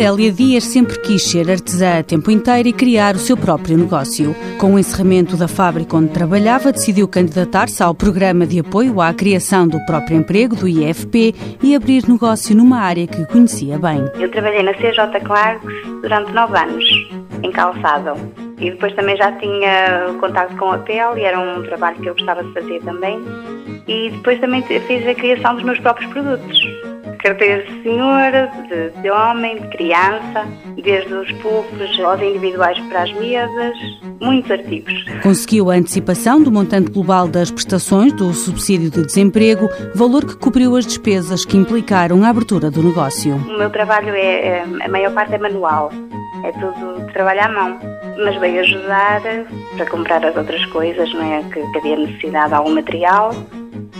Adélia Dias sempre quis ser artesã a tempo inteiro e criar o seu próprio negócio. Com o encerramento da fábrica onde trabalhava, decidiu candidatar-se ao programa de apoio à criação do próprio emprego, do IFP, e abrir negócio numa área que conhecia bem. Eu trabalhei na CJ Clarks durante nove anos, em calçado. E depois também já tinha contato com a pele e era um trabalho que eu gostava de fazer também. E depois também fiz a criação dos meus próprios produtos carteiras de senhora, de, de, homem, de criança, desde os puffs aos individuais para as mesas, muitos artigos. Conseguiu a antecipação do montante global das prestações do subsídio de desemprego, valor que cobriu as despesas que implicaram a abertura do negócio. O meu trabalho é, é a maior parte é manual, é tudo trabalho à mão, mas veio ajudar para comprar as outras coisas, não é? Que, que havia necessidade de algum material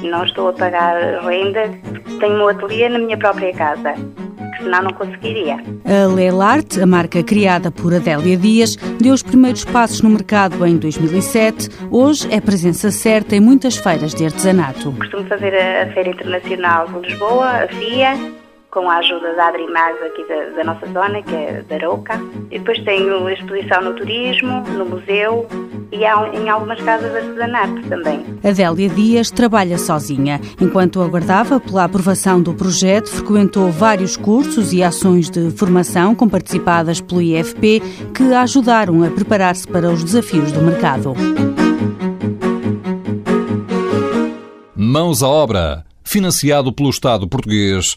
não estou a pagar renda, tenho um ateliê na minha própria casa, que senão não conseguiria. A Lelart, a marca criada por Adélia Dias, deu os primeiros passos no mercado em 2007. Hoje é presença certa em muitas feiras de artesanato. Costumo fazer a Feira Internacional de Lisboa, a FIA, com a ajuda da Adrimags aqui da, da, nossa zona, que é da Arouca. E depois tenho exposição no turismo, no museu e em algumas casas de artesanato também. Adélia Dias trabalha sozinha. Enquanto aguardava pela aprovação do projeto, frequentou vários cursos e ações de formação com participadas pelo IFP que a ajudaram a preparar-se para os desafios do mercado. Mãos à obra. Financiado pelo Estado português